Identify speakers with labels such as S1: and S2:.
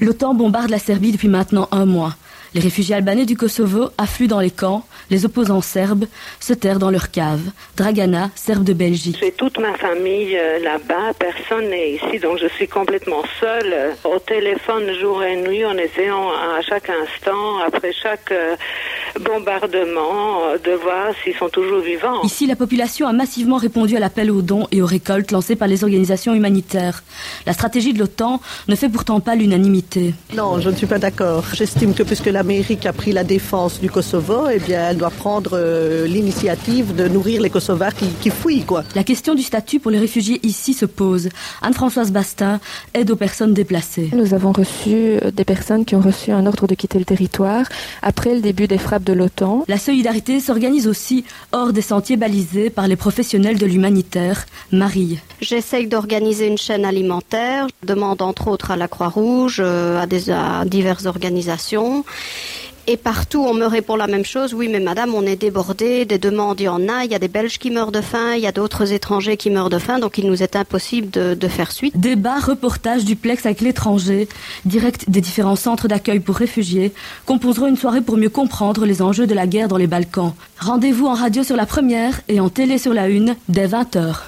S1: L'OTAN bombarde la Serbie depuis maintenant un mois. Les réfugiés albanais du Kosovo affluent dans les camps, les opposants serbes se terrent dans leurs caves. Dragana, serbe de Belgique.
S2: J'ai toute ma famille euh, là-bas, personne n'est ici, donc je suis complètement seule. Au téléphone jour et nuit, en essayant à chaque instant, après chaque euh, bombardement, de voir s'ils sont toujours vivants.
S1: Ici, la population a massivement répondu à l'appel aux dons et aux récoltes lancés par les organisations humanitaires. La stratégie de l'OTAN ne fait pourtant pas l'unanimité.
S3: Non, je ne suis pas d'accord. J'estime que puisque l'Amérique a pris la défense du Kosovo, eh bien, elle doit prendre euh, l'initiative de nourrir les Kosovars qui, qui fuient, quoi.
S1: La question du statut pour les réfugiés ici se pose. Anne-Françoise Bastin aide aux personnes déplacées.
S4: Nous avons reçu euh, des personnes qui ont reçu un ordre de quitter le territoire après le début des frappes de l'OTAN.
S1: La solidarité s'organise aussi hors des sentiers balisés par les professionnels de l'humanitaire. Marie.
S5: J'essaye d'organiser une chaîne alimentaire. Je demande entre autres à la Croix-Rouge, euh, à, des, à diverses organisations. Et partout, on me répond la même chose. Oui, mais madame, on est débordé. Des demandes, il y en a. Il y a des Belges qui meurent de faim. Il y a d'autres étrangers qui meurent de faim. Donc, il nous est impossible de, faire suite.
S1: Débat, reportage, duplex avec l'étranger, direct des différents centres d'accueil pour réfugiés, composeront une soirée pour mieux comprendre les enjeux de la guerre dans les Balkans. Rendez-vous en radio sur la première et en télé sur la une dès 20h.